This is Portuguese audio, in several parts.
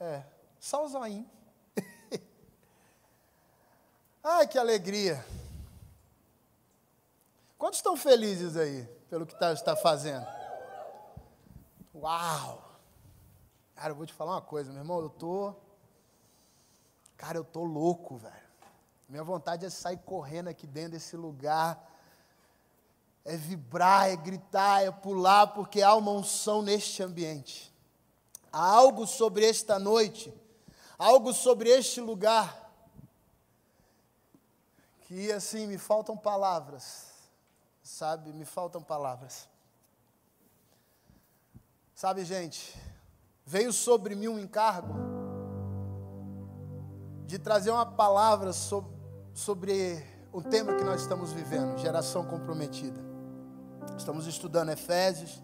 É, só o zoinho. Ai, que alegria. Quantos estão felizes aí pelo que tá, está fazendo? Uau! Cara, eu vou te falar uma coisa, meu irmão, eu tô. Cara, eu tô louco, velho. Minha vontade é sair correndo aqui dentro desse lugar. É vibrar, é gritar, é pular, porque há uma unção neste ambiente. Há algo sobre esta noite, algo sobre este lugar que assim me faltam palavras, sabe? Me faltam palavras. Sabe, gente, veio sobre mim um encargo de trazer uma palavra sobre, sobre o tema que nós estamos vivendo, geração comprometida. Estamos estudando Efésios.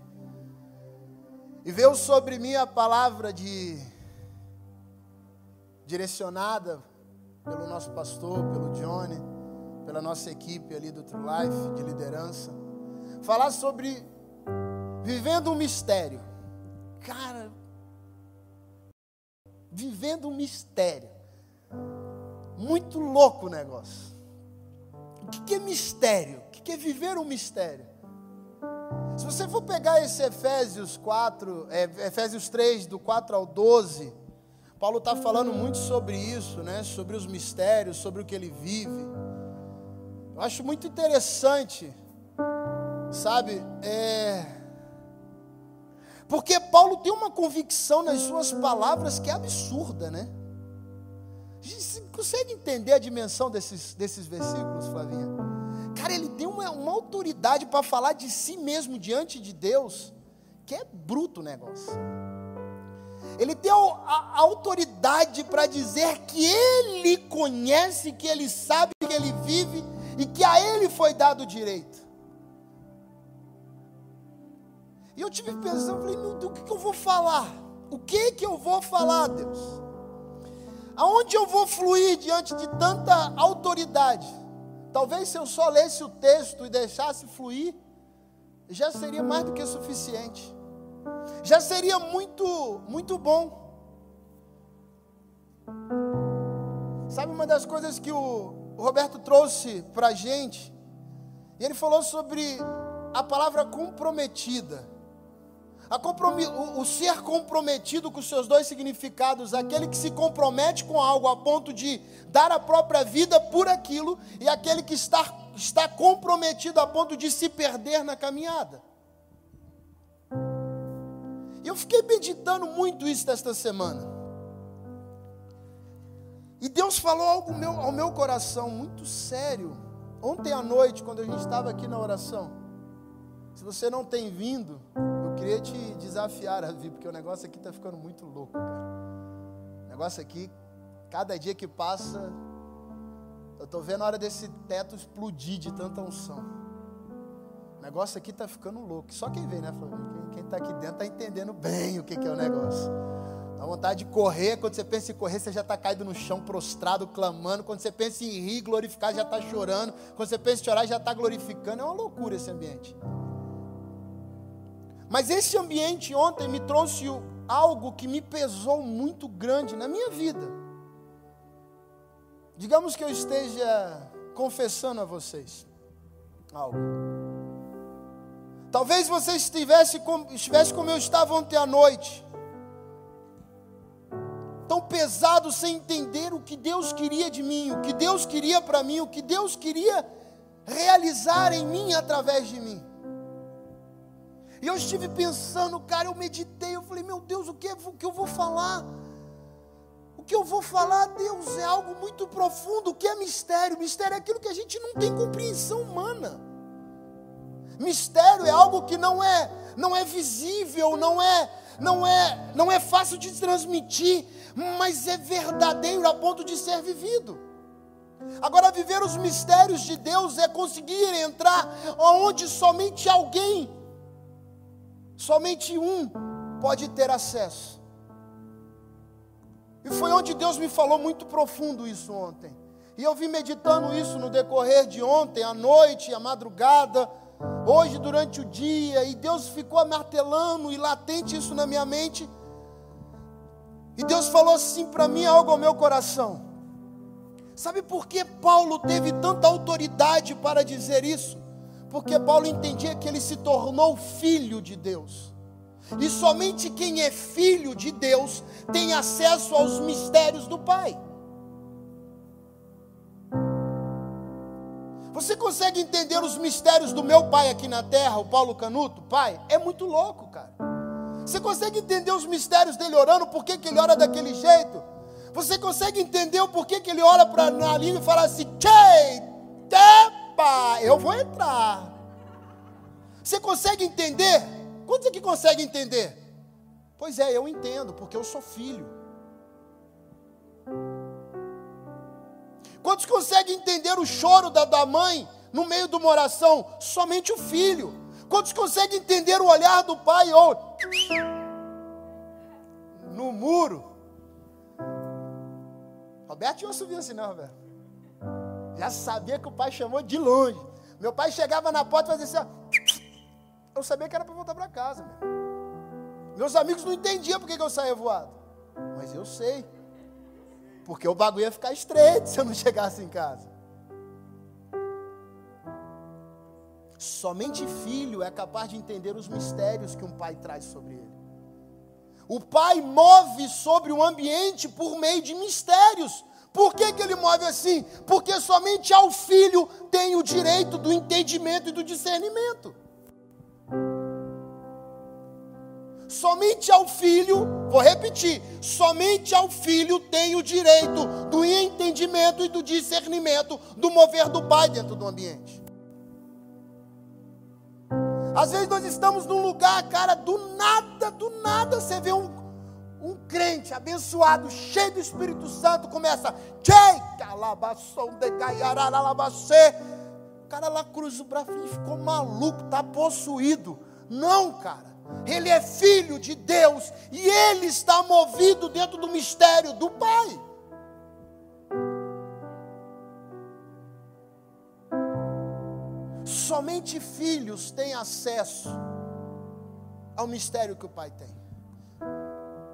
E veio sobre mim a palavra de direcionada pelo nosso pastor, pelo Johnny pela nossa equipe ali do True Life, de liderança. Falar sobre vivendo um mistério. Cara, vivendo um mistério. Muito louco o negócio. O que é mistério? O que é viver um mistério? Se você for pegar esse Efésios 4, é, Efésios 3, do 4 ao 12, Paulo está falando muito sobre isso, né? sobre os mistérios, sobre o que ele vive. Eu acho muito interessante, sabe? É... Porque Paulo tem uma convicção nas suas palavras que é absurda, né? Você consegue entender a dimensão desses, desses versículos, Flavinha? Cara, ele tem uma, uma autoridade para falar de si mesmo diante de Deus, que é bruto o negócio. Ele tem a, a autoridade para dizer que ele conhece, que ele sabe, que ele vive e que a ele foi dado o direito. E eu tive pensando, falei, meu Deus, o que, que eu vou falar? O que que eu vou falar, Deus? Aonde eu vou fluir diante de tanta autoridade? Talvez se eu só lesse o texto e deixasse fluir, já seria mais do que suficiente. Já seria muito, muito bom. Sabe uma das coisas que o, Roberto trouxe para a gente, ele falou sobre a palavra comprometida. O, o, ser comprometido com seus dois significados, aquele que se compromete com algo a ponto de dar a própria vida por aquilo, e aquele que está, está comprometido a ponto de se perder na caminhada. Eu fiquei meditando muito isso esta semana. E Deus falou algo meu, ao meu coração muito sério. Ontem à noite, quando a gente estava aqui na oração. Se você não tem vindo, queria te desafiar a vir, porque o negócio aqui está ficando muito louco, cara. O negócio aqui, cada dia que passa, eu estou vendo a hora desse teto explodir de tanta unção. O negócio aqui está ficando louco. Só quem vê, né, Quem está aqui dentro está entendendo bem o que, que é o negócio. Dá vontade de correr. Quando você pensa em correr, você já está caído no chão, prostrado, clamando. Quando você pensa em rir, glorificar, já está chorando. Quando você pensa em chorar, já está glorificando. É uma loucura esse ambiente. Mas esse ambiente ontem me trouxe algo que me pesou muito grande na minha vida. Digamos que eu esteja confessando a vocês algo. Talvez você estivesse, estivesse como eu estava ontem à noite tão pesado sem entender o que Deus queria de mim, o que Deus queria para mim, o que Deus queria realizar em mim através de mim. E eu estive pensando, cara, eu meditei, eu falei, meu Deus, o que, é, o que eu vou falar? O que eu vou falar, Deus, é algo muito profundo. O que é mistério? Mistério é aquilo que a gente não tem compreensão humana. Mistério é algo que não é, não é visível, não é, não é, não é fácil de transmitir, mas é verdadeiro a ponto de ser vivido. Agora, viver os mistérios de Deus é conseguir entrar onde somente alguém, somente um, pode ter acesso. E foi onde Deus me falou muito profundo isso ontem. E eu vim meditando isso no decorrer de ontem, à noite, à madrugada, hoje durante o dia, e Deus ficou martelando e latente isso na minha mente E Deus falou assim para mim algo ao meu coração. Sabe por que Paulo teve tanta autoridade para dizer isso? Porque Paulo entendia que ele se tornou filho de Deus. E somente quem é filho de Deus tem acesso aos mistérios do Pai. Você consegue entender os mistérios do meu pai aqui na terra, o Paulo Canuto? Pai, é muito louco, cara. Você consegue entender os mistérios dele orando, por que, que ele ora daquele jeito? Você consegue entender o porquê que ele ora para na língua e fala assim: Tchei, tepa, eu vou entrar. Você consegue entender? Quantos aqui consegue entender? Pois é, eu entendo, porque eu sou filho. Quantos conseguem entender o choro da, da mãe no meio de uma oração? Somente o filho. Quantos conseguem entender o olhar do pai ou no muro? Roberto tinha uma assim, não, Roberto? Já sabia que o pai chamou de longe. Meu pai chegava na porta e fazia assim, ó. eu sabia que era para voltar para casa. Meu. Meus amigos não entendiam porque que eu saía voado. Mas eu sei. Porque o bagulho ia ficar estreito se eu não chegasse em casa. Somente filho é capaz de entender os mistérios que um pai traz sobre ele. O pai move sobre o ambiente por meio de mistérios. Por que, que ele move assim? Porque somente ao filho tem o direito do entendimento e do discernimento. Somente ao filho, vou repetir, somente ao filho tem o direito do entendimento e do discernimento do mover do pai dentro do ambiente. Às vezes nós estamos num lugar, cara, do nada, do nada, você vê um, um crente abençoado, cheio do Espírito Santo, começa, o cara lá cruza o braço e ficou maluco, está possuído. Não, cara. Ele é filho de Deus e ele está movido dentro do mistério do Pai. Somente filhos têm acesso ao mistério que o Pai tem.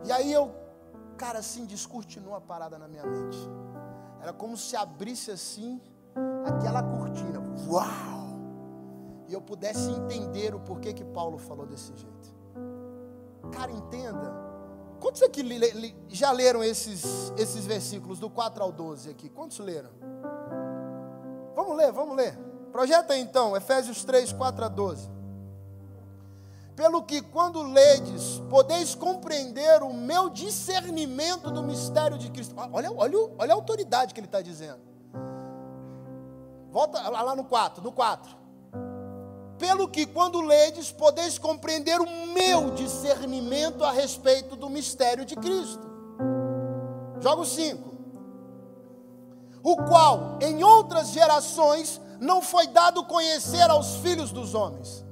E aí eu, cara, assim, descortinou a parada na minha mente. Era como se abrisse assim aquela cortina. Uau! e eu pudesse entender o porquê que Paulo falou desse jeito. Cara, entenda. Quantos aqui já leram esses, esses versículos do 4 ao 12 aqui? Quantos leram? Vamos ler, vamos ler. Projeta então, Efésios 3, 4 a 12. Pelo que, quando ledes, podeis compreender o meu discernimento do mistério de Cristo. Olha, olha, olha a autoridade que ele está dizendo. Volta lá no 4, no 4 pelo que, quando ledes, podeis compreender o meu discernimento a respeito do mistério de Cristo. Jogo 5. O qual, em outras gerações, não foi dado conhecer aos filhos dos homens.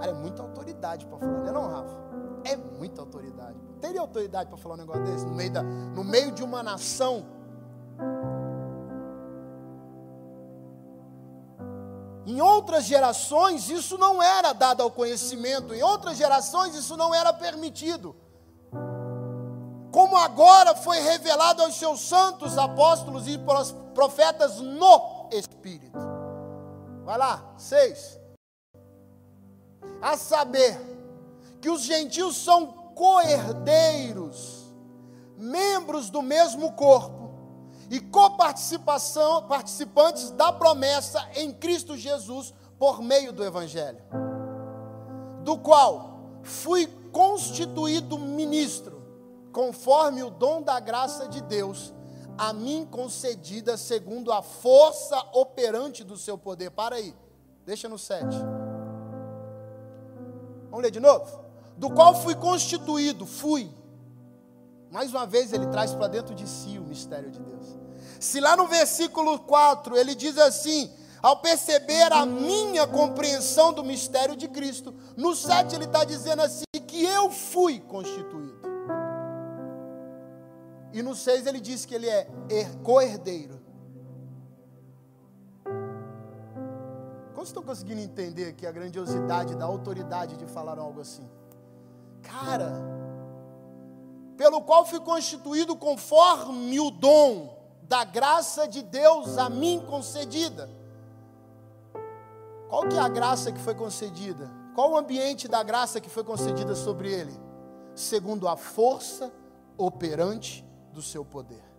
Cara, é muita autoridade para falar, não é não, Rafa? É muita autoridade. Teria autoridade para falar um negócio desse no meio, da, no meio de uma nação Em outras gerações isso não era dado ao conhecimento, em outras gerações isso não era permitido. Como agora foi revelado aos seus santos apóstolos e profetas no Espírito. Vai lá, seis. A saber que os gentios são coerdeiros, membros do mesmo corpo e coparticipação, participantes da promessa em Cristo Jesus por meio do Evangelho, do qual fui constituído ministro, conforme o dom da graça de Deus, a mim concedida segundo a força operante do seu poder. Para aí, deixa no 7. Vamos ler de novo? Do qual fui constituído, fui. Mais uma vez ele traz para dentro de si o mistério de Deus. Se lá no versículo 4 ele diz assim: ao perceber a minha compreensão do mistério de Cristo, no 7 ele está dizendo assim: que eu fui constituído. E no 6 ele diz que ele é co-herdeiro. Como estão conseguindo entender aqui a grandiosidade da autoridade de falar algo assim? Cara, pelo qual fui constituído conforme o dom da graça de Deus a mim concedida. Qual que é a graça que foi concedida? Qual o ambiente da graça que foi concedida sobre ele? Segundo a força operante do seu poder.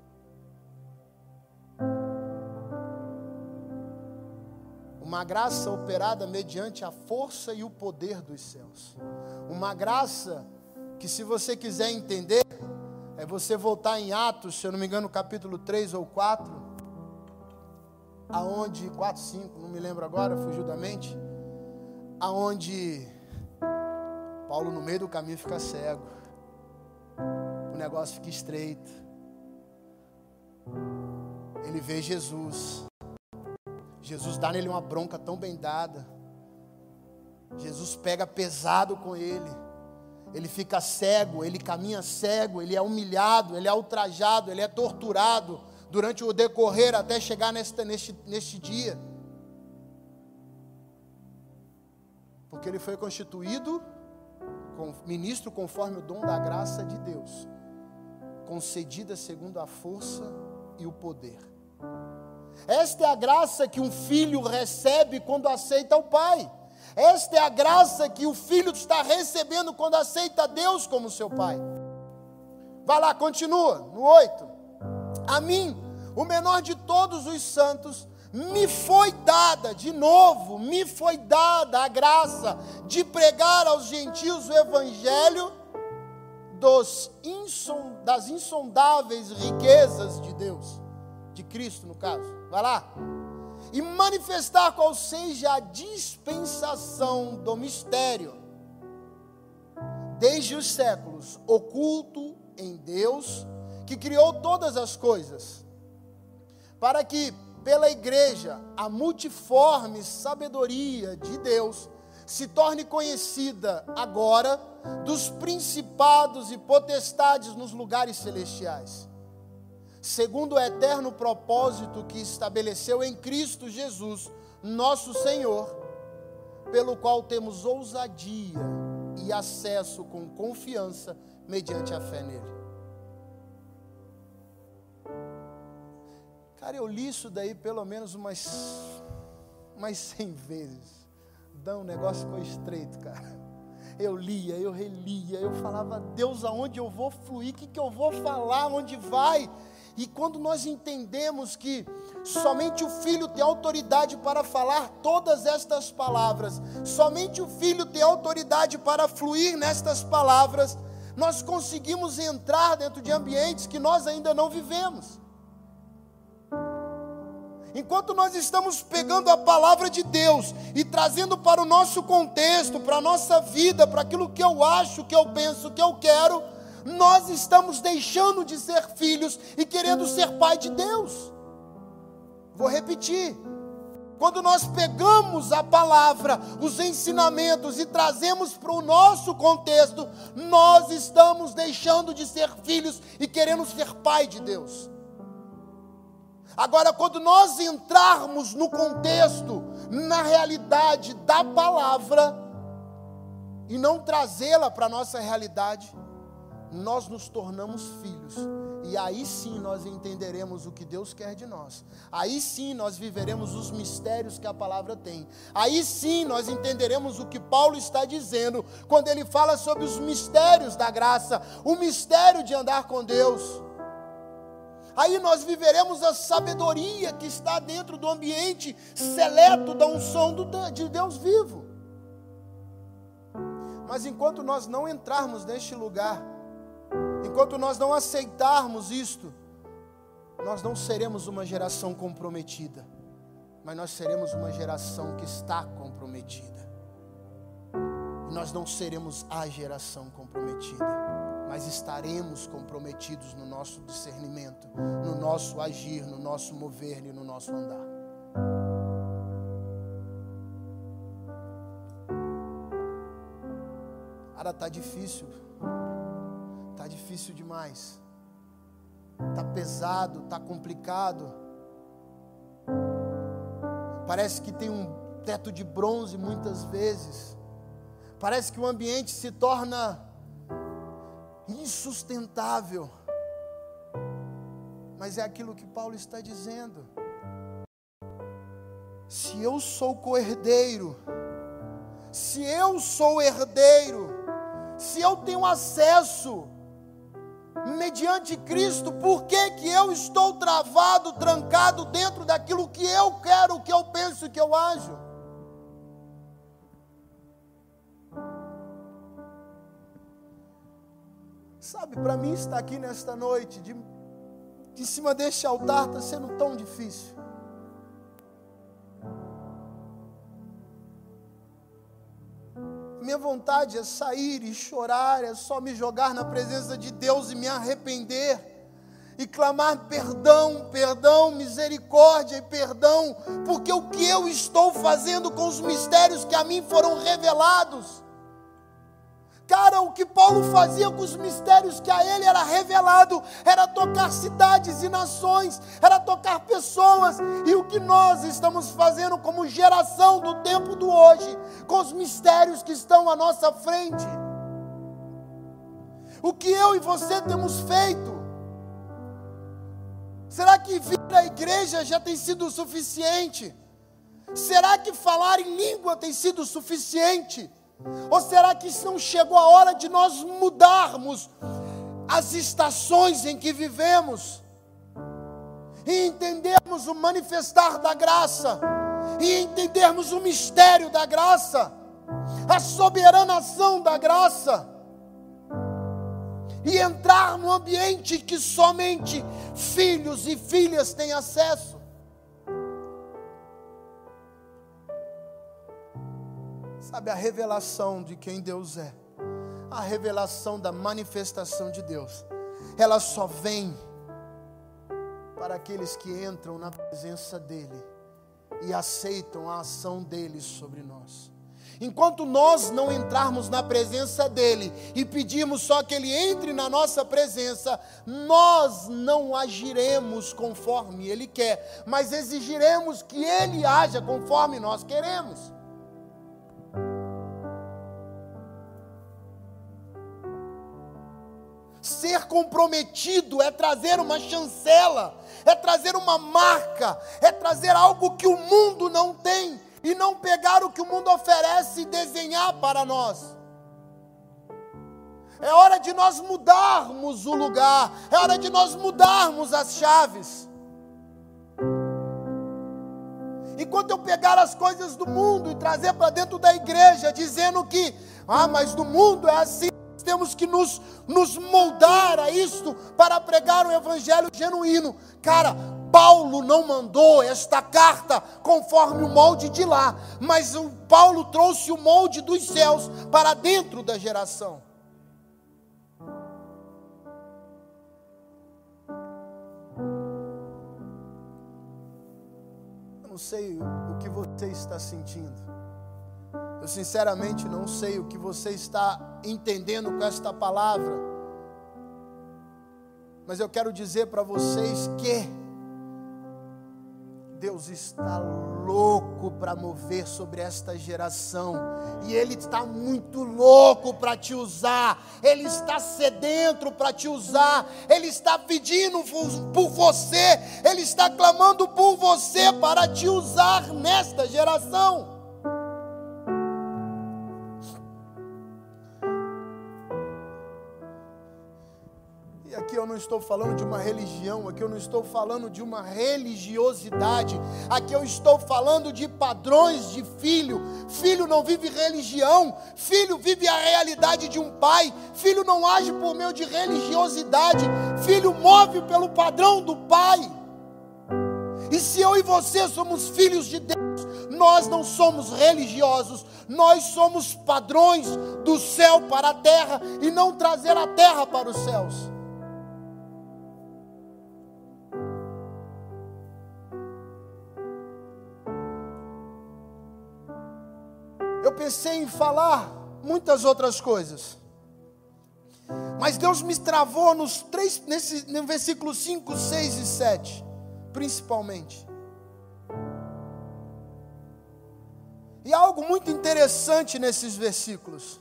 Uma graça operada mediante a força e o poder dos céus. Uma graça que, se você quiser entender, é você voltar em Atos, se eu não me engano, capítulo 3 ou 4, aonde 4, 5, não me lembro agora, fugiu da mente, aonde Paulo no meio do caminho fica cego. O negócio fica estreito. Ele vê Jesus. Jesus dá nele uma bronca tão bem dada. Jesus pega pesado com ele ele fica cego, ele caminha cego, ele é humilhado, ele é ultrajado, ele é torturado durante o decorrer até chegar neste, neste, neste dia. Porque ele foi constituído ministro conforme o dom da graça de Deus, concedida segundo a força e o poder. Esta é a graça que um filho recebe quando aceita o pai. Esta é a graça que o filho está recebendo quando aceita Deus como seu pai. Vai lá, continua, no 8. A mim, o menor de todos os santos, me foi dada, de novo, me foi dada a graça de pregar aos gentios o evangelho dos das insondáveis riquezas de Deus, de Cristo no caso. Vai lá. E manifestar qual seja a dispensação do mistério, desde os séculos, oculto em Deus, que criou todas as coisas, para que pela igreja a multiforme sabedoria de Deus se torne conhecida agora dos principados e potestades nos lugares celestiais segundo o eterno propósito que estabeleceu em Cristo Jesus, nosso Senhor, pelo qual temos ousadia e acesso com confiança mediante a fé nele. Cara, eu li isso daí pelo menos umas, umas 100 vezes. Dão, o negócio ficou estreito, cara. Eu lia, eu relia, eu falava, Deus, aonde eu vou fluir, o que, que eu vou falar, onde vai? E quando nós entendemos que somente o Filho tem autoridade para falar todas estas palavras, somente o Filho tem autoridade para fluir nestas palavras, nós conseguimos entrar dentro de ambientes que nós ainda não vivemos. Enquanto nós estamos pegando a palavra de Deus e trazendo para o nosso contexto, para a nossa vida, para aquilo que eu acho, que eu penso, que eu quero, nós estamos deixando de ser filhos e querendo ser pai de Deus. Vou repetir. Quando nós pegamos a palavra, os ensinamentos e trazemos para o nosso contexto, nós estamos deixando de ser filhos e querendo ser pai de Deus. Agora, quando nós entrarmos no contexto, na realidade da palavra, e não trazê-la para a nossa realidade, nós nos tornamos filhos. E aí sim nós entenderemos o que Deus quer de nós. Aí sim nós viveremos os mistérios que a palavra tem. Aí sim nós entenderemos o que Paulo está dizendo quando ele fala sobre os mistérios da graça, o mistério de andar com Deus. Aí nós viveremos a sabedoria que está dentro do ambiente seleto da unção de Deus vivo. Mas enquanto nós não entrarmos neste lugar, Enquanto nós não aceitarmos isto, nós não seremos uma geração comprometida, mas nós seremos uma geração que está comprometida. E nós não seremos a geração comprometida, mas estaremos comprometidos no nosso discernimento, no nosso agir, no nosso mover e no nosso andar. Cara, está difícil difícil demais. Está pesado, está complicado. Parece que tem um teto de bronze muitas vezes. Parece que o ambiente se torna insustentável. Mas é aquilo que Paulo está dizendo. Se eu sou co-herdeiro, se eu sou herdeiro, se eu tenho acesso mediante Cristo, por que, que eu estou travado, trancado dentro daquilo que eu quero, que eu penso, que eu ajo? Sabe, para mim estar aqui nesta noite, de, de cima deste altar, está sendo tão difícil. Minha vontade é sair e chorar, é só me jogar na presença de Deus e me arrepender e clamar perdão, perdão, misericórdia e perdão, porque o que eu estou fazendo com os mistérios que a mim foram revelados Cara, o que Paulo fazia com os mistérios que a ele era revelado era tocar cidades e nações, era tocar pessoas, e o que nós estamos fazendo como geração do tempo do hoje, com os mistérios que estão à nossa frente. O que eu e você temos feito? Será que vir à igreja já tem sido o suficiente? Será que falar em língua tem sido suficiente? Ou será que não chegou a hora de nós mudarmos as estações em que vivemos e entendermos o manifestar da graça e entendermos o mistério da graça, a soberana ação da graça? E entrar no ambiente que somente filhos e filhas têm acesso. Sabe, a revelação de quem Deus é, a revelação da manifestação de Deus, ela só vem para aqueles que entram na presença dEle e aceitam a ação dEle sobre nós. Enquanto nós não entrarmos na presença dEle e pedirmos só que Ele entre na nossa presença, nós não agiremos conforme Ele quer, mas exigiremos que Ele haja conforme nós queremos. Ser comprometido é trazer uma chancela, é trazer uma marca, é trazer algo que o mundo não tem e não pegar o que o mundo oferece e desenhar para nós. É hora de nós mudarmos o lugar, é hora de nós mudarmos as chaves. Enquanto eu pegar as coisas do mundo e trazer para dentro da igreja, dizendo que, ah, mas no mundo é assim, temos que nos, nos moldar a isto para pregar o evangelho genuíno. Cara, Paulo não mandou esta carta conforme o molde de lá, mas o Paulo trouxe o molde dos céus para dentro da geração. Eu não sei o que você está sentindo. Eu sinceramente não sei o que você está entendendo com esta palavra, mas eu quero dizer para vocês que Deus está louco para mover sobre esta geração, e Ele está muito louco para te usar, Ele está sedento para te usar, Ele está pedindo por você, Ele está clamando por você para te usar nesta geração. Eu não estou falando de uma religião, aqui eu não estou falando de uma religiosidade, aqui eu estou falando de padrões de filho. Filho não vive religião, filho vive a realidade de um pai, filho não age por meio de religiosidade, filho move pelo padrão do pai. E se eu e você somos filhos de Deus, nós não somos religiosos, nós somos padrões do céu para a terra e não trazer a terra para os céus. Eu pensei em falar muitas outras coisas. Mas Deus me travou nos três, nesse, no versículo 5, 6 e 7, principalmente. E algo muito interessante nesses versículos.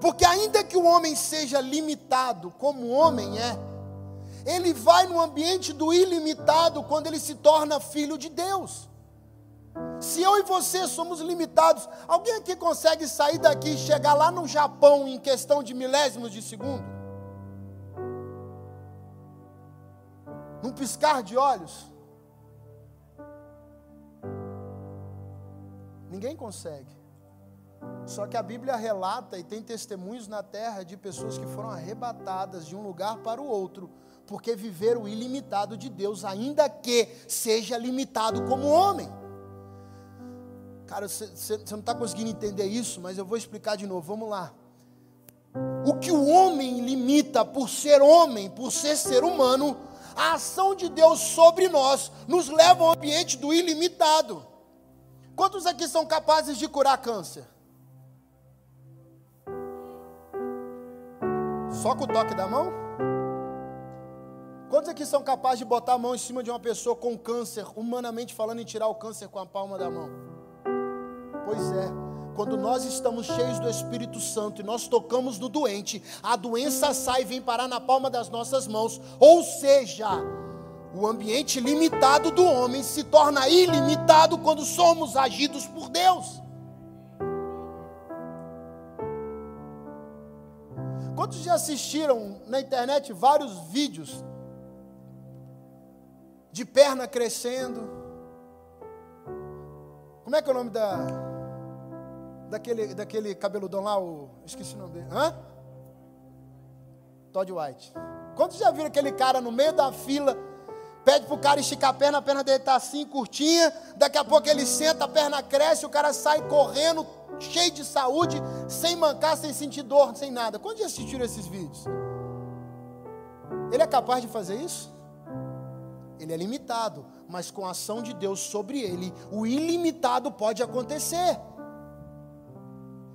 Porque ainda que o homem seja limitado, como o homem é, ele vai no ambiente do ilimitado quando ele se torna filho de Deus. Se eu e você somos limitados, alguém aqui consegue sair daqui e chegar lá no Japão em questão de milésimos de segundo? Num piscar de olhos? Ninguém consegue. Só que a Bíblia relata e tem testemunhos na terra de pessoas que foram arrebatadas de um lugar para o outro, porque viveram o ilimitado de Deus, ainda que seja limitado como homem. Cara, você não está conseguindo entender isso, mas eu vou explicar de novo. Vamos lá. O que o homem limita por ser homem, por ser ser humano, a ação de Deus sobre nós nos leva ao ambiente do ilimitado. Quantos aqui são capazes de curar câncer? Só com o toque da mão? Quantos aqui são capazes de botar a mão em cima de uma pessoa com câncer, humanamente falando, e tirar o câncer com a palma da mão? Pois é, quando nós estamos cheios do Espírito Santo e nós tocamos no doente, a doença sai e vem parar na palma das nossas mãos. Ou seja, o ambiente limitado do homem se torna ilimitado quando somos agidos por Deus. Quantos já assistiram na internet vários vídeos de perna crescendo? Como é que é o nome da daquele daquele cabeludão lá, o esqueci o nome dele. Hã? Todd White. Quantos já viram aquele cara no meio da fila Pede para o cara esticar a perna, a perna dele está assim, curtinha. Daqui a pouco ele senta, a perna cresce, o cara sai correndo, cheio de saúde, sem mancar, sem sentir dor, sem nada. Quando já assistiram esses vídeos? Ele é capaz de fazer isso? Ele é limitado, mas com a ação de Deus sobre ele, o ilimitado pode acontecer.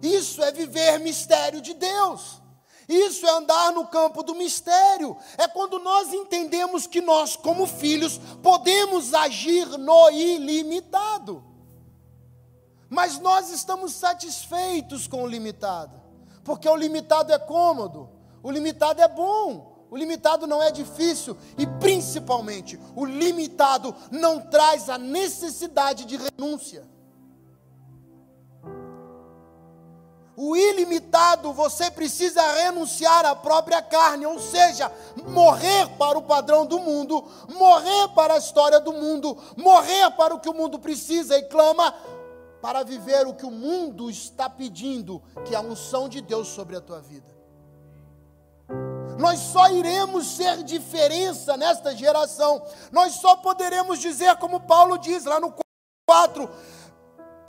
Isso é viver mistério de Deus. Isso é andar no campo do mistério. É quando nós entendemos que nós, como filhos, podemos agir no ilimitado. Mas nós estamos satisfeitos com o limitado, porque o limitado é cômodo, o limitado é bom, o limitado não é difícil e, principalmente, o limitado não traz a necessidade de renúncia. O ilimitado, você precisa renunciar à própria carne, ou seja, morrer para o padrão do mundo, morrer para a história do mundo, morrer para o que o mundo precisa e clama, para viver o que o mundo está pedindo, que é a unção de Deus sobre a tua vida. Nós só iremos ser diferença nesta geração, nós só poderemos dizer, como Paulo diz lá no 4,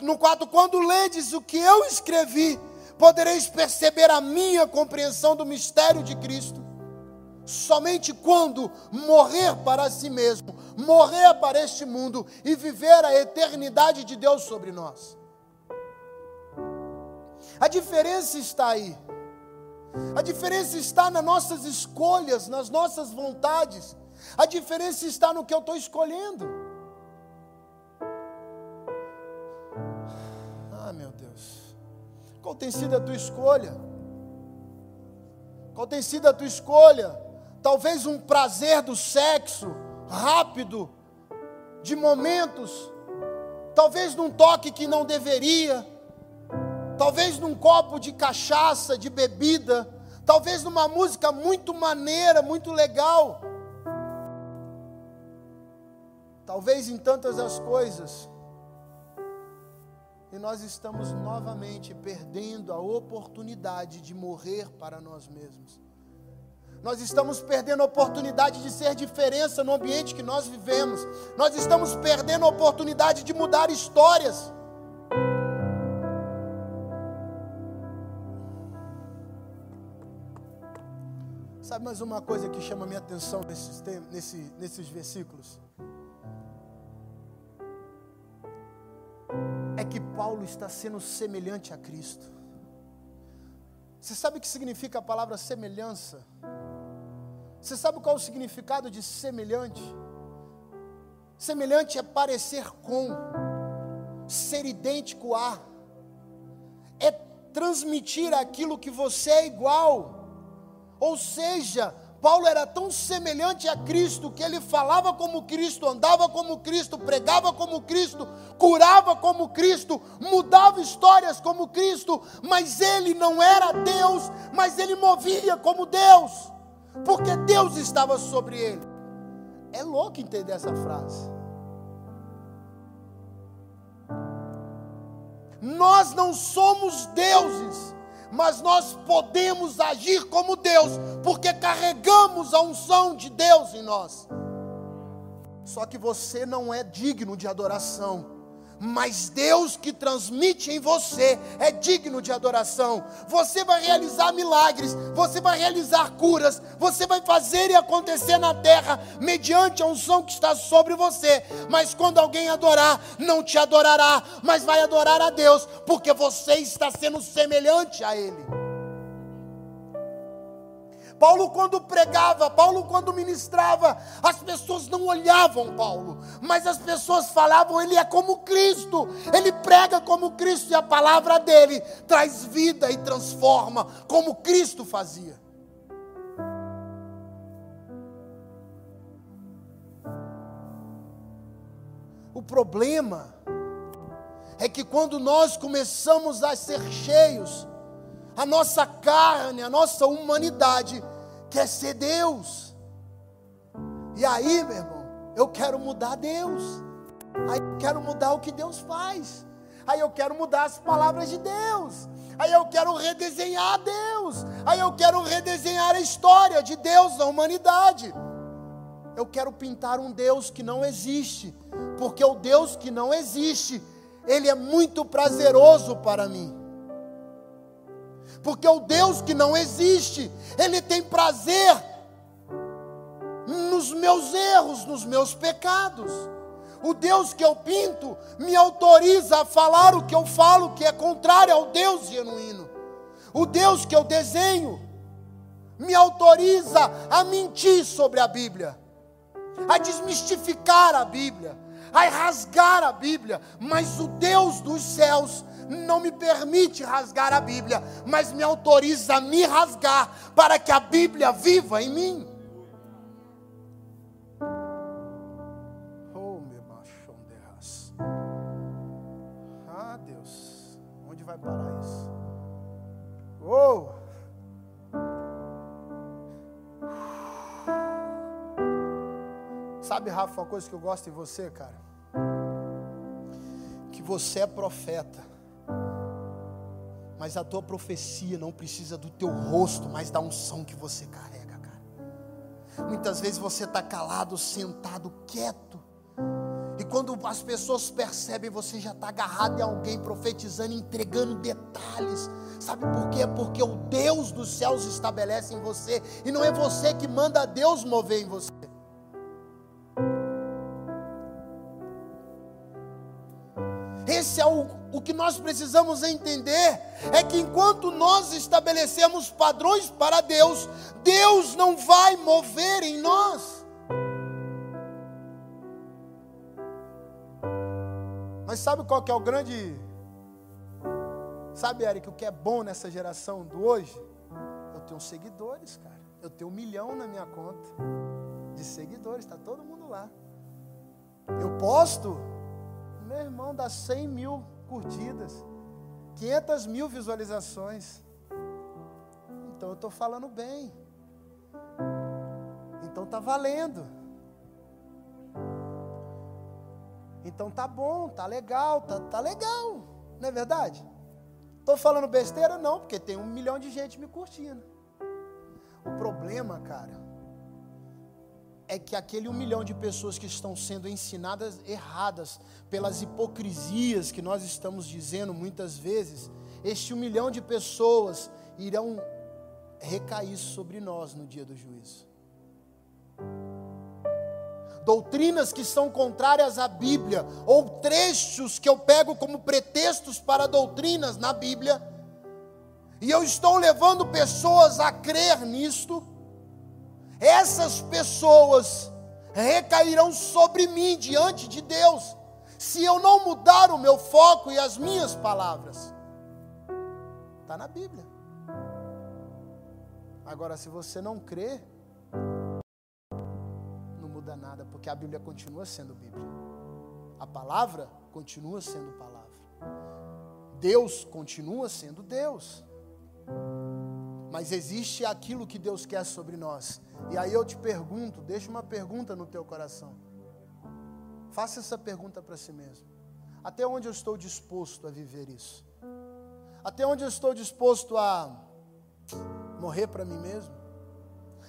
no 4, quando ledes o que eu escrevi, podereis perceber a minha compreensão do mistério de Cristo. Somente quando morrer para si mesmo, morrer para este mundo e viver a eternidade de Deus sobre nós. A diferença está aí. A diferença está nas nossas escolhas, nas nossas vontades. A diferença está no que eu estou escolhendo. Qual tem sido a tua escolha? Qual tem sido a tua escolha? Talvez um prazer do sexo rápido, de momentos, talvez num toque que não deveria, talvez num copo de cachaça, de bebida, talvez numa música muito maneira, muito legal, talvez em tantas as coisas e nós estamos novamente perdendo a oportunidade de morrer para nós mesmos. Nós estamos perdendo a oportunidade de ser diferença no ambiente que nós vivemos. Nós estamos perdendo a oportunidade de mudar histórias. Sabe mais uma coisa que chama minha atenção nesses, nesses, nesses versículos? É que Paulo está sendo semelhante a Cristo. Você sabe o que significa a palavra semelhança? Você sabe qual é o significado de semelhante? Semelhante é parecer com, ser idêntico a, é transmitir aquilo que você é igual. Ou seja, Paulo era tão semelhante a Cristo que ele falava como Cristo, andava como Cristo, pregava como Cristo, curava como Cristo, mudava histórias como Cristo, mas ele não era Deus, mas ele movia como Deus, porque Deus estava sobre ele. É louco entender essa frase. Nós não somos deuses mas nós podemos agir como Deus, porque carregamos a unção de Deus em nós. Só que você não é digno de adoração mas Deus que transmite em você é digno de adoração. Você vai realizar milagres, você vai realizar curas, você vai fazer e acontecer na terra mediante a unção que está sobre você. Mas quando alguém adorar, não te adorará, mas vai adorar a Deus, porque você está sendo semelhante a Ele. Paulo, quando pregava, Paulo, quando ministrava, as pessoas não olhavam Paulo, mas as pessoas falavam: ele é como Cristo, ele prega como Cristo, e a palavra dele traz vida e transforma, como Cristo fazia. O problema é que quando nós começamos a ser cheios, a nossa carne, a nossa humanidade quer ser Deus. E aí, meu irmão, eu quero mudar Deus. Aí eu quero mudar o que Deus faz. Aí eu quero mudar as palavras de Deus. Aí eu quero redesenhar Deus. Aí eu quero redesenhar a história de Deus na humanidade. Eu quero pintar um Deus que não existe, porque o Deus que não existe, ele é muito prazeroso para mim porque o Deus que não existe, Ele tem prazer nos meus erros, nos meus pecados. O Deus que eu pinto me autoriza a falar o que eu falo, que é contrário ao Deus genuíno. O Deus que eu desenho me autoriza a mentir sobre a Bíblia, a desmistificar a Bíblia, a rasgar a Bíblia, mas o Deus dos céus não me permite rasgar a Bíblia, mas me autoriza a me rasgar para que a Bíblia viva em mim. Oh, meu machão de. Ah, Deus, onde vai parar isso? Oh! Sabe, Rafa, uma coisa que eu gosto em você, cara? Que você é profeta. Mas a tua profecia não precisa do teu rosto, mas da unção que você carrega, cara. Muitas vezes você está calado, sentado, quieto. E quando as pessoas percebem, você já está agarrado em alguém profetizando, entregando detalhes. Sabe por quê? Porque o Deus dos céus estabelece em você. E não é você que manda Deus mover em você. Esse é o, o que nós precisamos entender: é que enquanto nós estabelecemos padrões para Deus, Deus não vai mover em nós. Mas sabe qual que é o grande. Sabe, Eric, o que é bom nessa geração do hoje? Eu tenho seguidores, cara. Eu tenho um milhão na minha conta de seguidores, está todo mundo lá. Eu posto meu irmão, dá 100 mil curtidas, 500 mil visualizações. Então eu estou falando bem. Então tá valendo. Então tá bom, tá legal, tá, tá legal, não é verdade? Estou falando besteira? Não, porque tem um milhão de gente me curtindo. O problema, cara, é que aquele um milhão de pessoas que estão sendo ensinadas erradas pelas hipocrisias que nós estamos dizendo muitas vezes, este um milhão de pessoas irão recair sobre nós no dia do juízo. Doutrinas que são contrárias à Bíblia, ou trechos que eu pego como pretextos para doutrinas na Bíblia, e eu estou levando pessoas a crer nisto essas pessoas recairão sobre mim diante de Deus, se eu não mudar o meu foco e as minhas palavras. Está na Bíblia. Agora, se você não crê, não muda nada, porque a Bíblia continua sendo Bíblia. A palavra continua sendo palavra. Deus continua sendo Deus. Mas existe aquilo que Deus quer sobre nós. E aí eu te pergunto, deixa uma pergunta no teu coração. Faça essa pergunta para si mesmo. Até onde eu estou disposto a viver isso? Até onde eu estou disposto a morrer para mim mesmo?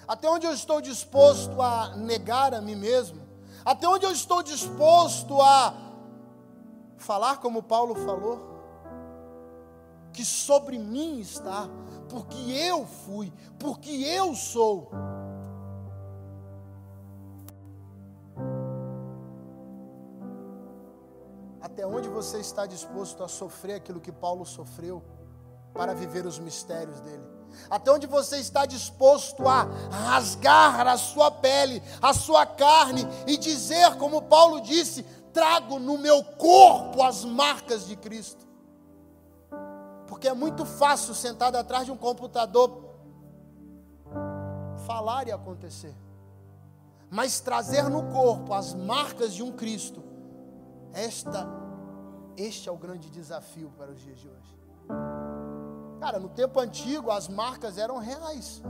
Até onde eu estou disposto a negar a mim mesmo? Até onde eu estou disposto a falar como Paulo falou? Que sobre mim está, porque eu fui, porque eu sou. Até onde você está disposto a sofrer aquilo que Paulo sofreu para viver os mistérios dele? Até onde você está disposto a rasgar a sua pele, a sua carne e dizer, como Paulo disse: trago no meu corpo as marcas de Cristo. Porque é muito fácil, sentado atrás de um computador, falar e acontecer. Mas trazer no corpo as marcas de um Cristo, esta, este é o grande desafio para os dias de hoje. Cara, no tempo antigo as marcas eram reais.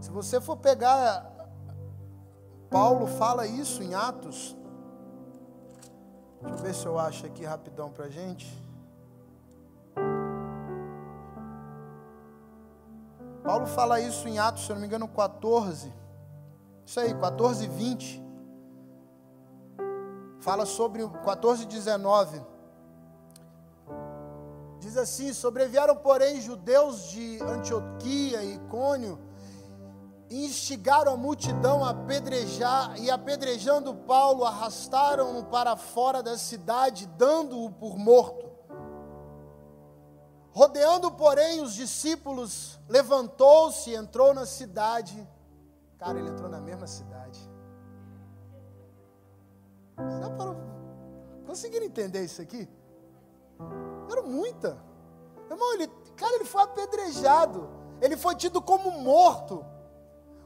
Se você for pegar, Paulo fala isso em Atos. Deixa eu ver se eu acho aqui rapidão para gente. Paulo fala isso em Atos, se não me engano, 14. Isso aí, 14, 20. Fala sobre 14, 19. Diz assim: Sobrevieram, porém, judeus de Antioquia e Icônio, e instigaram a multidão a apedrejar, e apedrejando Paulo, arrastaram-no para fora da cidade, dando-o por morto. Rodeando, porém, os discípulos, levantou-se e entrou na cidade. Cara, ele entrou na mesma cidade. Dá para conseguir entender isso aqui? Era muita. Irmão, ele, cara, ele foi apedrejado. Ele foi tido como morto.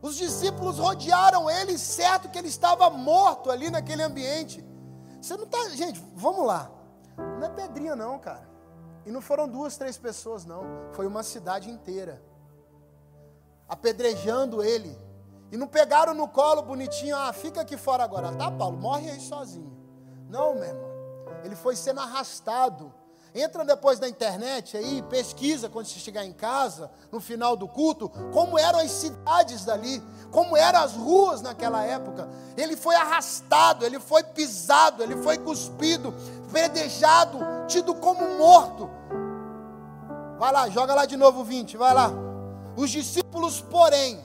Os discípulos rodearam ele, certo que ele estava morto ali naquele ambiente. Você não está. Gente, vamos lá. Não é pedrinha, não, cara. E não foram duas, três pessoas, não. Foi uma cidade inteira. Apedrejando ele. E não pegaram no colo bonitinho, ah, fica aqui fora agora. Tá, Paulo, morre aí sozinho. Não, meu irmão. Ele foi sendo arrastado Entra depois na internet aí, pesquisa quando você chegar em casa, no final do culto, como eram as cidades dali, como eram as ruas naquela época. Ele foi arrastado, ele foi pisado, ele foi cuspido, predejado, tido como morto. Vai lá, joga lá de novo 20, vai lá. Os discípulos, porém,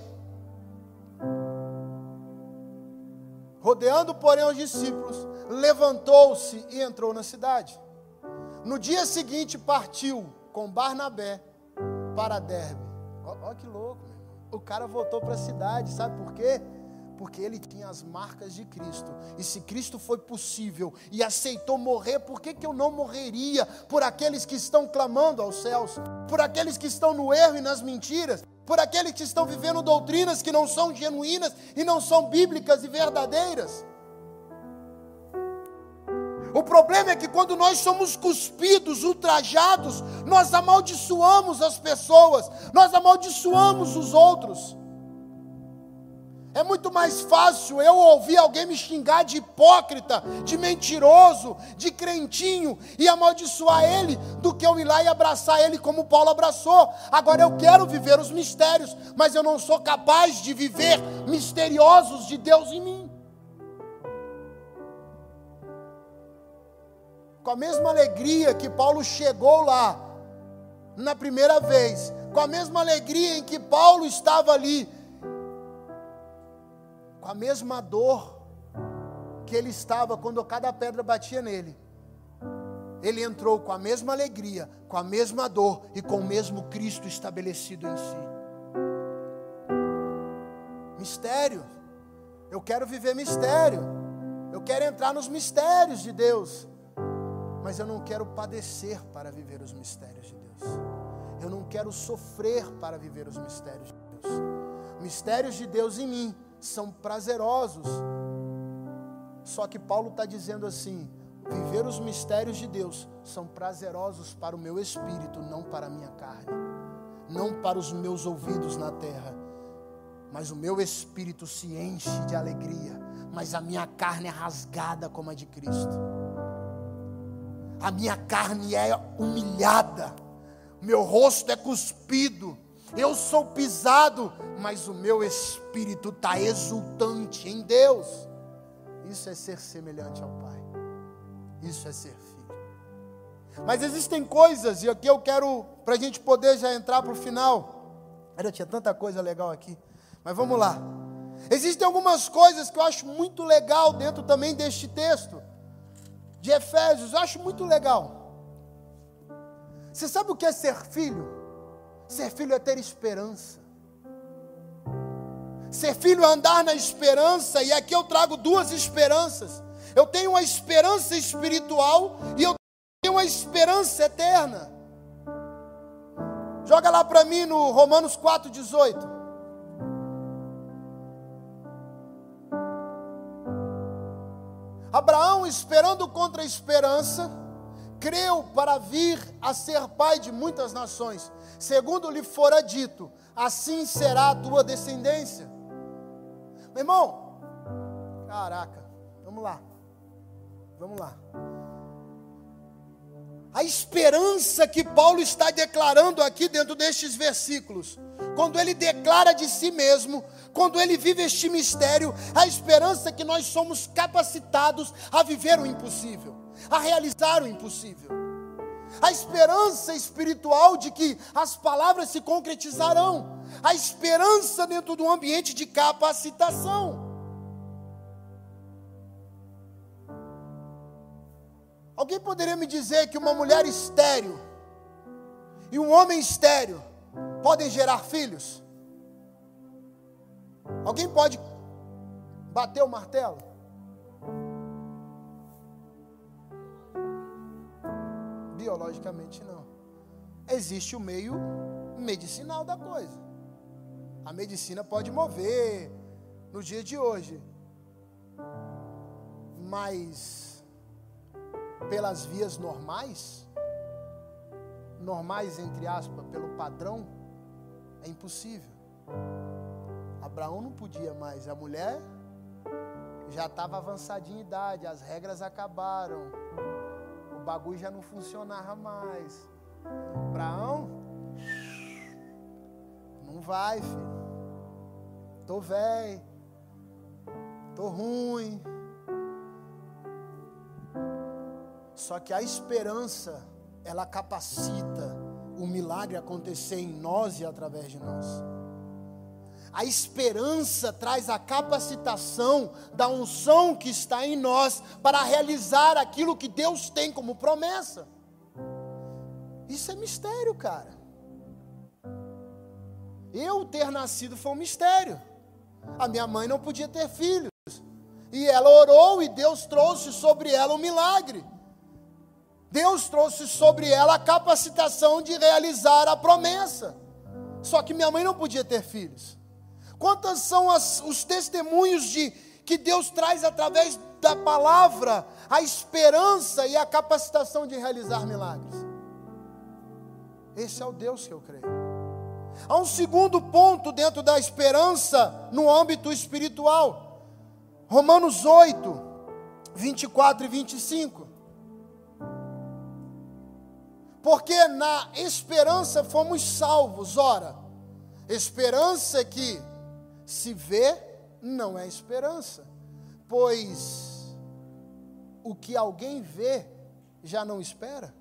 rodeando, porém, os discípulos, levantou-se e entrou na cidade. No dia seguinte partiu com Barnabé para Derbe. Olha que louco. O cara voltou para a cidade, sabe por quê? Porque ele tinha as marcas de Cristo. E se Cristo foi possível e aceitou morrer, por que, que eu não morreria por aqueles que estão clamando aos céus? Por aqueles que estão no erro e nas mentiras? Por aqueles que estão vivendo doutrinas que não são genuínas e não são bíblicas e verdadeiras? O problema é que quando nós somos cuspidos, ultrajados, nós amaldiçoamos as pessoas, nós amaldiçoamos os outros. É muito mais fácil eu ouvir alguém me xingar de hipócrita, de mentiroso, de crentinho e amaldiçoar ele, do que eu ir lá e abraçar ele como Paulo abraçou. Agora eu quero viver os mistérios, mas eu não sou capaz de viver misteriosos de Deus em mim. com a mesma alegria que Paulo chegou lá na primeira vez, com a mesma alegria em que Paulo estava ali, com a mesma dor que ele estava quando cada pedra batia nele. Ele entrou com a mesma alegria, com a mesma dor e com o mesmo Cristo estabelecido em si. Mistério. Eu quero viver mistério. Eu quero entrar nos mistérios de Deus mas eu não quero padecer para viver os mistérios de Deus. Eu não quero sofrer para viver os mistérios de Deus. Mistérios de Deus em mim são prazerosos. Só que Paulo está dizendo assim: viver os mistérios de Deus são prazerosos para o meu espírito, não para a minha carne, não para os meus ouvidos na terra. Mas o meu espírito se enche de alegria, mas a minha carne é rasgada como a de Cristo. A minha carne é humilhada, meu rosto é cuspido, eu sou pisado, mas o meu espírito está exultante em Deus. Isso é ser semelhante ao Pai. Isso é ser filho. Mas existem coisas, e aqui eu quero, para a gente poder já entrar para o final. Ainda tinha tanta coisa legal aqui. Mas vamos lá. Existem algumas coisas que eu acho muito legal dentro também deste texto de Efésios. Eu acho muito legal. Você sabe o que é ser filho? Ser filho é ter esperança. Ser filho é andar na esperança, e aqui eu trago duas esperanças. Eu tenho uma esperança espiritual e eu tenho uma esperança eterna. Joga lá para mim no Romanos 4,18. Abraão, esperando contra a esperança, creu para vir a ser pai de muitas nações, segundo lhe fora dito: assim será a tua descendência. Meu irmão, caraca, vamos lá, vamos lá. A esperança que Paulo está declarando aqui dentro destes versículos, quando ele declara de si mesmo, quando ele vive este mistério, a esperança que nós somos capacitados a viver o impossível, a realizar o impossível. A esperança espiritual de que as palavras se concretizarão, a esperança dentro de um ambiente de capacitação. Alguém poderia me dizer que uma mulher estéril e um homem estéril podem gerar filhos? Alguém pode bater o martelo? Biologicamente não. Existe o meio medicinal da coisa. A medicina pode mover no dia de hoje. Mas pelas vias normais, normais entre aspas, pelo padrão, é impossível. Abraão não podia mais, a mulher já estava avançadinha em idade, as regras acabaram, bagulho já não funcionava mais. Abraão, não vai, filho. Tô velho, tô ruim. Só que a esperança, ela capacita o milagre acontecer em nós e através de nós. A esperança traz a capacitação da unção que está em nós para realizar aquilo que Deus tem como promessa. Isso é mistério, cara. Eu ter nascido foi um mistério. A minha mãe não podia ter filhos. E ela orou e Deus trouxe sobre ela um milagre. Deus trouxe sobre ela a capacitação de realizar a promessa. Só que minha mãe não podia ter filhos. Quantas são as, os testemunhos de que Deus traz através da palavra a esperança e a capacitação de realizar milagres? Esse é o Deus que eu creio. Há um segundo ponto dentro da esperança no âmbito espiritual. Romanos 8, 24 e 25. Porque na esperança fomos salvos. Ora, esperança que se vê não é esperança, pois o que alguém vê já não espera.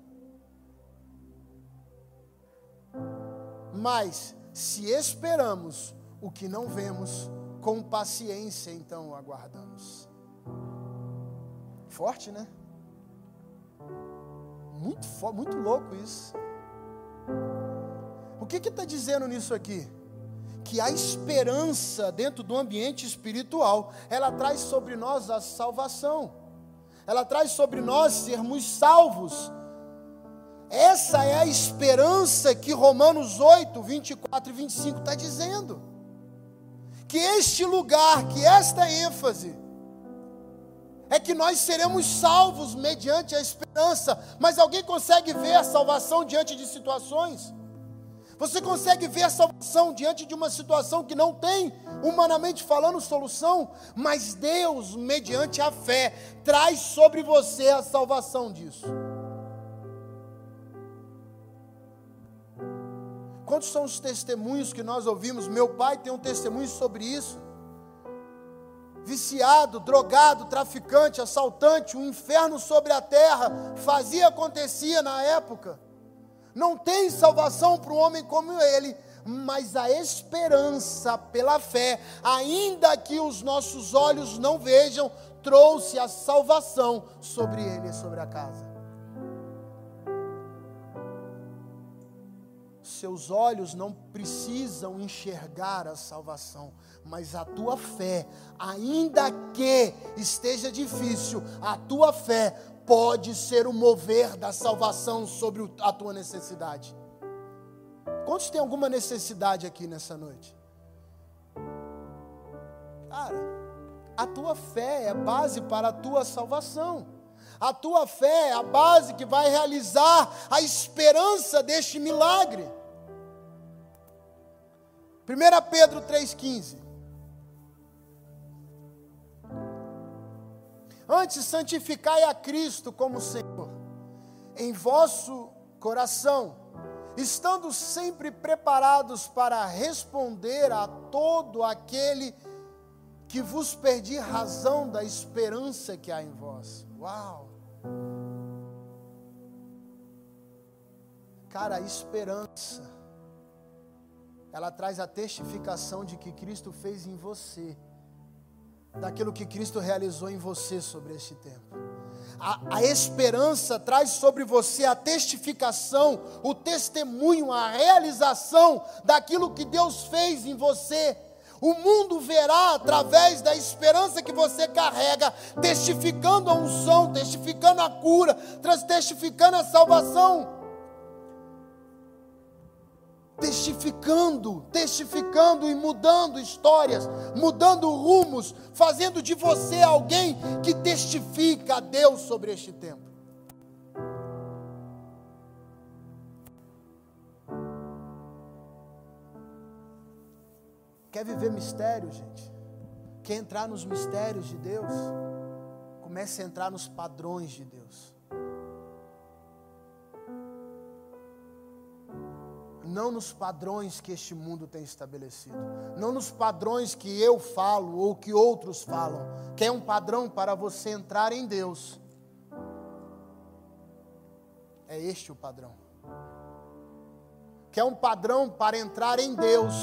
Mas se esperamos o que não vemos, com paciência então aguardamos. Forte, né? Muito, muito louco isso. O que está dizendo nisso aqui? Que a esperança dentro do ambiente espiritual, ela traz sobre nós a salvação. Ela traz sobre nós sermos salvos. Essa é a esperança que Romanos 8, 24 e 25 está dizendo. Que este lugar, que esta ênfase, é que nós seremos salvos mediante a esperança. Mas alguém consegue ver a salvação diante de situações? Você consegue ver a salvação diante de uma situação que não tem, humanamente falando, solução? Mas Deus, mediante a fé, traz sobre você a salvação disso. Quantos são os testemunhos que nós ouvimos? Meu pai tem um testemunho sobre isso viciado, drogado, traficante, assaltante, um inferno sobre a terra, fazia, acontecia na época. Não tem salvação para um homem como ele, mas a esperança pela fé, ainda que os nossos olhos não vejam, trouxe a salvação sobre ele e sobre a casa. Seus olhos não precisam enxergar a salvação, mas a tua fé, ainda que esteja difícil, a tua fé pode ser o mover da salvação sobre a tua necessidade. Quantos tem alguma necessidade aqui nessa noite? Cara, a tua fé é base para a tua salvação. A tua fé é a base que vai realizar a esperança deste milagre. 1 Pedro 3,15. Antes, santificai a Cristo como Senhor em vosso coração, estando sempre preparados para responder a todo aquele que vos pedir razão da esperança que há em vós. Uau! Cara, a esperança, ela traz a testificação de que Cristo fez em você daquilo que Cristo realizou em você sobre este tempo. A, a, esperança traz sobre você a testificação, o testemunho, a realização daquilo que Deus fez em você. O mundo verá através da esperança que você carrega, testificando a unção, testificando a cura, testificando a salvação testificando, testificando e mudando histórias, mudando rumos, fazendo de você alguém que testifica a Deus sobre este tempo. Quer viver mistério, gente? Quer entrar nos mistérios de Deus? Comece a entrar nos padrões de Deus. Não nos padrões que este mundo tem estabelecido, não nos padrões que eu falo ou que outros falam, que é um padrão para você entrar em Deus. É este o padrão. Que é um padrão para entrar em Deus,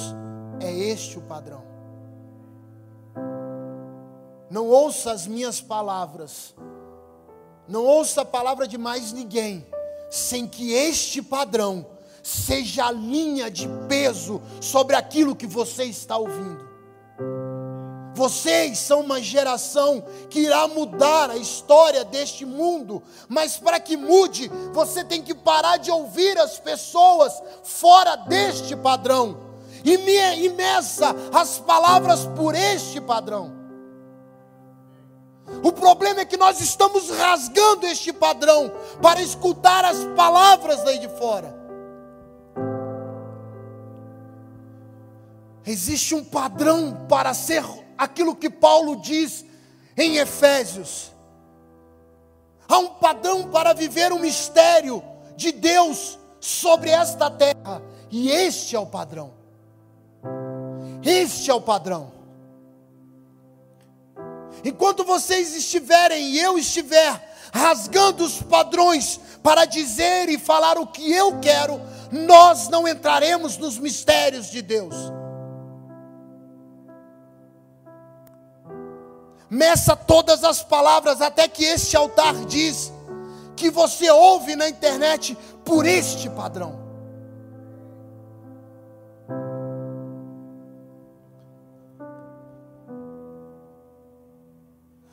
é este o padrão. Não ouça as minhas palavras, não ouça a palavra de mais ninguém, sem que este padrão seja a linha de peso sobre aquilo que você está ouvindo. Vocês são uma geração que irá mudar a história deste mundo, mas para que mude, você tem que parar de ouvir as pessoas fora deste padrão e me meça as palavras por este padrão. O problema é que nós estamos rasgando este padrão para escutar as palavras daí de fora. Existe um padrão para ser aquilo que Paulo diz em Efésios. Há um padrão para viver o mistério de Deus sobre esta terra, e este é o padrão. Este é o padrão. Enquanto vocês estiverem e eu estiver rasgando os padrões para dizer e falar o que eu quero, nós não entraremos nos mistérios de Deus. Meça todas as palavras, até que este altar diz que você ouve na internet por este padrão.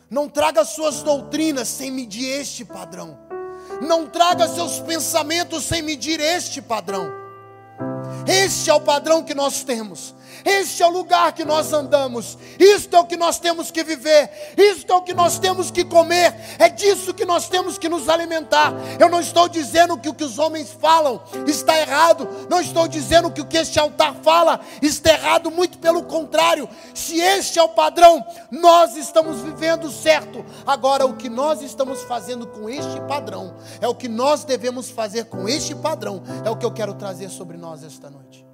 Não traga suas doutrinas sem medir este padrão. Não traga seus pensamentos sem medir este padrão. Este é o padrão que nós temos. Este é o lugar que nós andamos. Isto é o que nós temos que viver. Isto é o que nós temos que comer. É disso que nós temos que nos alimentar. Eu não estou dizendo que o que os homens falam está errado. Não estou dizendo que o que este altar fala está errado. Muito pelo contrário. Se este é o padrão, nós estamos vivendo certo. Agora, o que nós estamos fazendo com este padrão é o que nós devemos fazer com este padrão. É o que eu quero trazer sobre nós esta noite.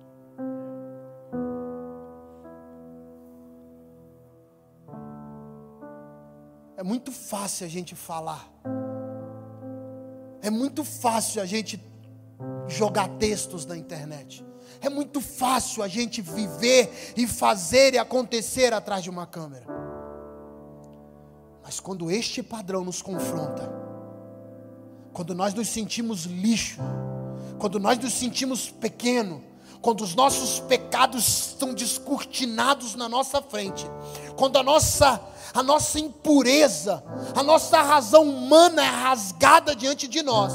É muito fácil a gente falar. É muito fácil a gente jogar textos na internet. É muito fácil a gente viver e fazer e acontecer atrás de uma câmera. Mas quando este padrão nos confronta, quando nós nos sentimos lixo, quando nós nos sentimos pequeno, quando os nossos pecados estão descortinados na nossa frente, quando a nossa a nossa impureza, a nossa razão humana é rasgada diante de nós,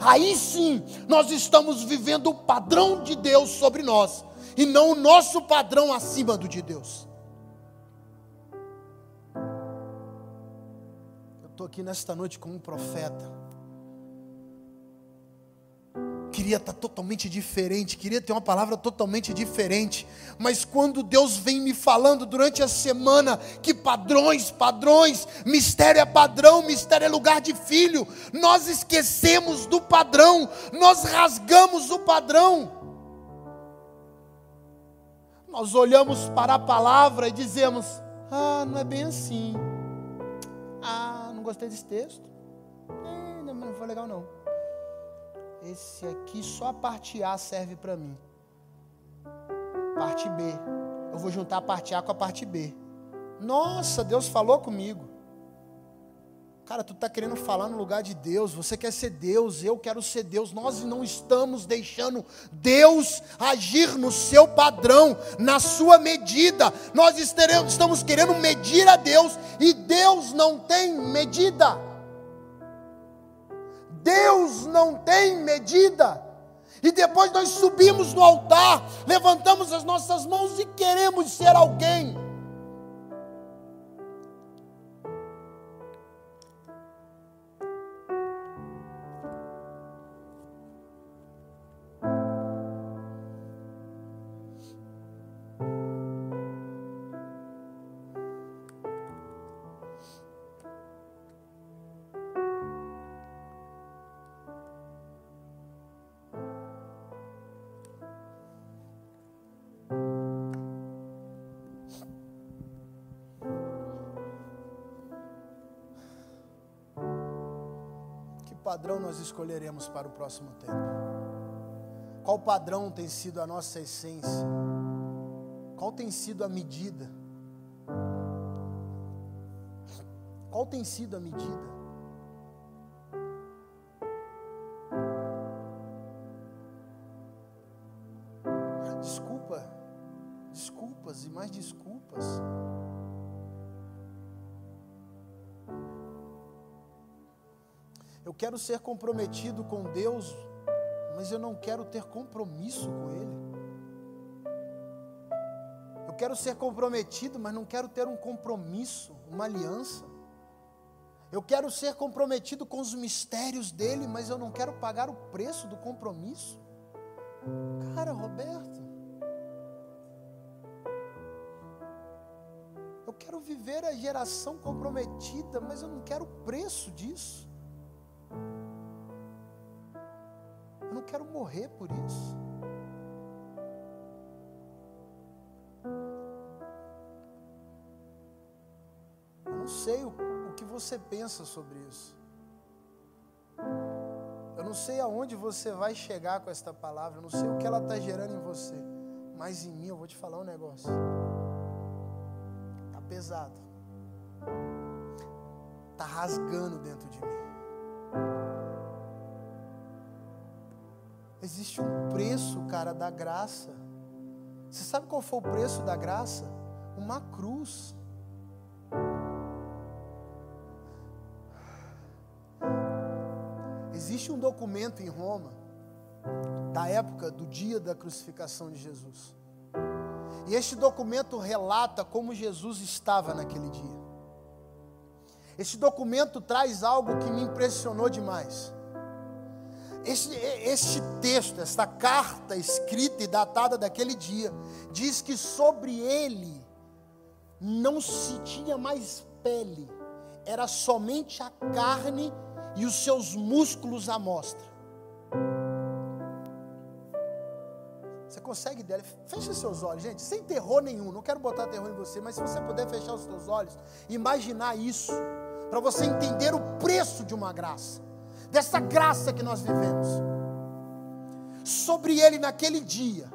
aí sim nós estamos vivendo o padrão de Deus sobre nós, e não o nosso padrão acima do de Deus. Eu estou aqui nesta noite como um profeta queria estar totalmente diferente, queria ter uma palavra totalmente diferente, mas quando Deus vem me falando durante a semana que padrões, padrões, mistério é padrão, mistério é lugar de filho, nós esquecemos do padrão, nós rasgamos o padrão. Nós olhamos para a palavra e dizemos: Ah, não é bem assim. Ah, não gostei desse texto. Eh, não foi legal não esse aqui só a parte A serve para mim. Parte B. Eu vou juntar a parte A com a parte B. Nossa, Deus falou comigo. Cara, tu está querendo falar no lugar de Deus, você quer ser Deus, eu quero ser Deus. Nós não estamos deixando Deus agir no seu padrão, na sua medida. Nós estamos querendo medir a Deus e Deus não tem medida. Deus não tem medida. E depois nós subimos no altar, levantamos as nossas mãos e queremos ser alguém. Padrão nós escolheremos para o próximo tempo? Qual padrão tem sido a nossa essência? Qual tem sido a medida? Qual tem sido a medida? Quero ser comprometido com Deus, mas eu não quero ter compromisso com Ele. Eu quero ser comprometido, mas não quero ter um compromisso, uma aliança. Eu quero ser comprometido com os mistérios dele, mas eu não quero pagar o preço do compromisso. Cara, Roberto, eu quero viver a geração comprometida, mas eu não quero o preço disso. Quero morrer por isso. Eu não sei o, o que você pensa sobre isso. Eu não sei aonde você vai chegar com esta palavra. Eu não sei o que ela está gerando em você. Mas em mim eu vou te falar um negócio. Está pesado. Está rasgando dentro de mim. Existe um preço, cara, da graça. Você sabe qual foi o preço da graça? Uma cruz. Existe um documento em Roma, da época do dia da crucificação de Jesus. E este documento relata como Jesus estava naquele dia. Este documento traz algo que me impressionou demais. Este, este texto, esta carta escrita e datada daquele dia, diz que sobre ele não se tinha mais pele, era somente a carne e os seus músculos à mostra. Você consegue ideia? Feche seus olhos, gente, sem terror nenhum. Não quero botar terror em você, mas se você puder fechar os seus olhos, imaginar isso, para você entender o preço de uma graça, dessa graça que nós vivemos. Sobre ele naquele dia,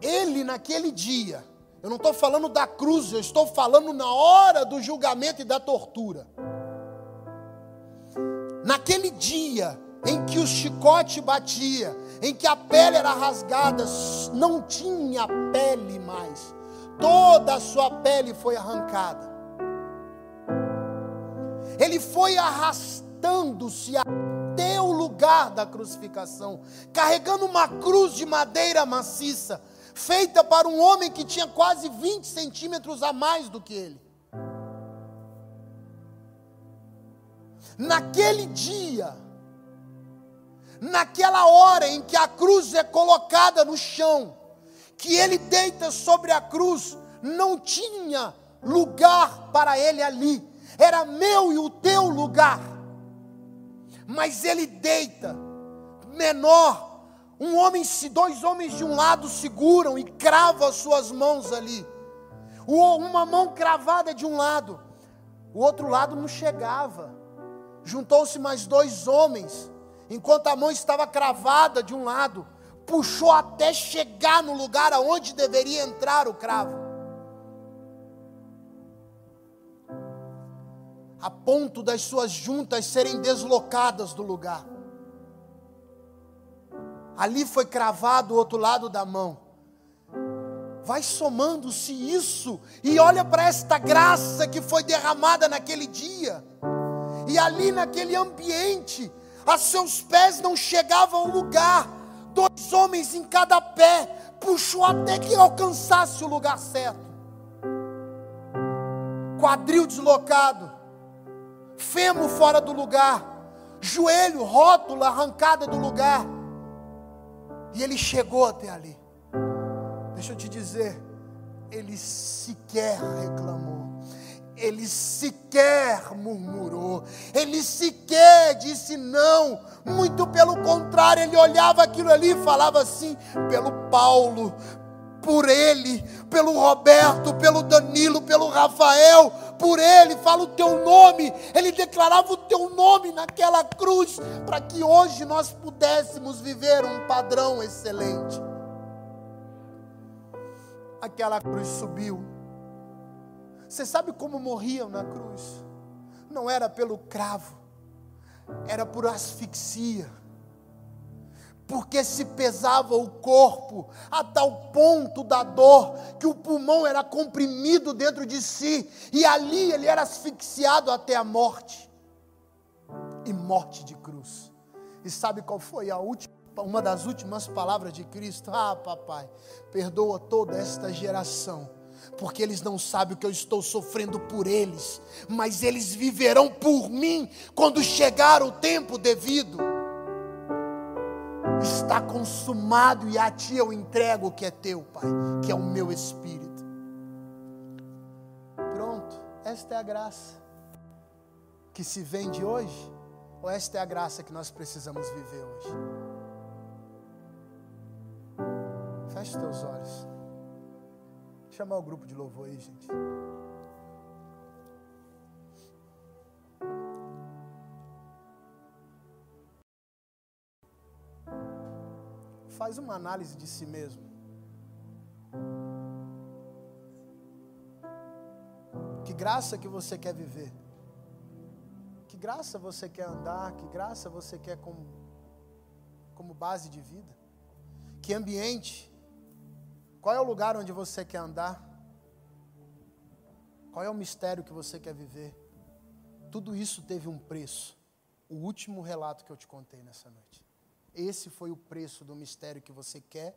ele naquele dia, eu não estou falando da cruz, eu estou falando na hora do julgamento e da tortura. Naquele dia em que o chicote batia, em que a pele era rasgada, não tinha pele mais, toda a sua pele foi arrancada. Ele foi arrastando-se o lugar da crucificação, carregando uma cruz de madeira maciça, feita para um homem que tinha quase 20 centímetros a mais do que ele. Naquele dia, naquela hora em que a cruz é colocada no chão, que ele deita sobre a cruz, não tinha lugar para ele ali, era meu e o teu lugar. Mas ele deita, menor, um homem, dois homens de um lado seguram e cravam as suas mãos ali. Uma mão cravada de um lado, o outro lado não chegava. Juntou-se mais dois homens, enquanto a mão estava cravada de um lado, puxou até chegar no lugar aonde deveria entrar o cravo. A ponto das suas juntas serem deslocadas do lugar. Ali foi cravado o outro lado da mão. Vai somando-se isso, e olha para esta graça que foi derramada naquele dia. E ali naquele ambiente, a seus pés não chegava ao lugar, dois homens em cada pé, puxou até que alcançasse o lugar certo. Quadril deslocado, fêmur fora do lugar, joelho, rótula arrancada do lugar. E ele chegou até ali. Deixa eu te dizer, ele sequer reclamou ele sequer murmurou, ele sequer disse não, muito pelo contrário, ele olhava aquilo ali e falava assim: pelo Paulo, por ele, pelo Roberto, pelo Danilo, pelo Rafael, por ele, fala o teu nome, ele declarava o teu nome naquela cruz, para que hoje nós pudéssemos viver um padrão excelente. Aquela cruz subiu você sabe como morriam na cruz? Não era pelo cravo, era por asfixia. Porque se pesava o corpo a tal ponto da dor que o pulmão era comprimido dentro de si e ali ele era asfixiado até a morte. E morte de cruz. E sabe qual foi a última uma das últimas palavras de Cristo? Ah, papai, perdoa toda esta geração porque eles não sabem o que eu estou sofrendo por eles, mas eles viverão por mim quando chegar o tempo devido. Está consumado e a ti eu entrego o que é teu, Pai, que é o meu espírito. Pronto, esta é a graça que se vende hoje, ou esta é a graça que nós precisamos viver hoje? Feche teus olhos chamar o grupo de louvor aí, gente. Faz uma análise de si mesmo. Que graça que você quer viver? Que graça você quer andar? Que graça você quer como, como base de vida? Que ambiente qual é o lugar onde você quer andar? Qual é o mistério que você quer viver? Tudo isso teve um preço. o último relato que eu te contei nessa noite. Esse foi o preço do mistério que você quer,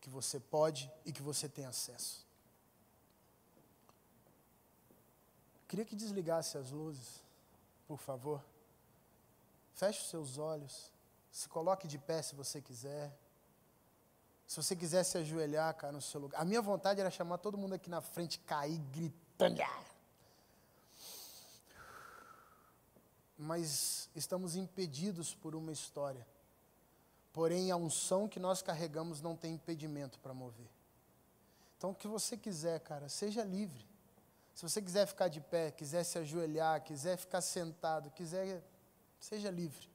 que você pode e que você tem acesso. Queria que desligasse as luzes, por favor. Feche os seus olhos. Se coloque de pé se você quiser. Se você quiser se ajoelhar, cara, no seu lugar. A minha vontade era chamar todo mundo aqui na frente, cair gritando. Mas estamos impedidos por uma história. Porém, a unção que nós carregamos não tem impedimento para mover. Então, o que você quiser, cara, seja livre. Se você quiser ficar de pé, quiser se ajoelhar, quiser ficar sentado, quiser, seja livre.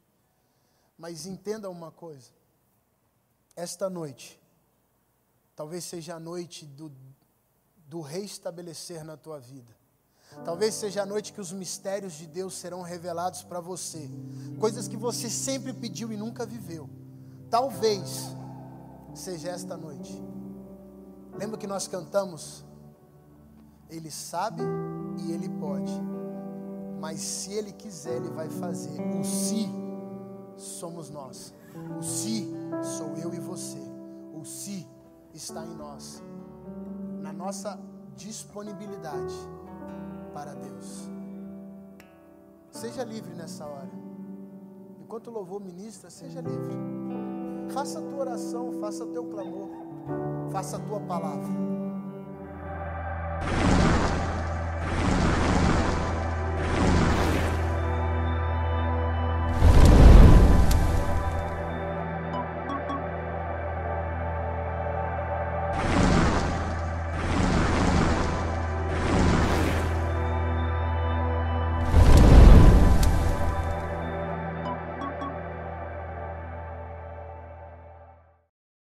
Mas entenda uma coisa. Esta noite, talvez seja a noite do, do reestabelecer na tua vida. Talvez seja a noite que os mistérios de Deus serão revelados para você. Coisas que você sempre pediu e nunca viveu. Talvez seja esta noite. Lembra que nós cantamos? Ele sabe e ele pode. Mas se ele quiser, ele vai fazer. O se somos nós. O se sou eu e você. O se está em nós. Na nossa disponibilidade para Deus. Seja livre nessa hora. Enquanto louvor ministra, seja livre. Faça a tua oração, faça o teu clamor, faça a tua palavra.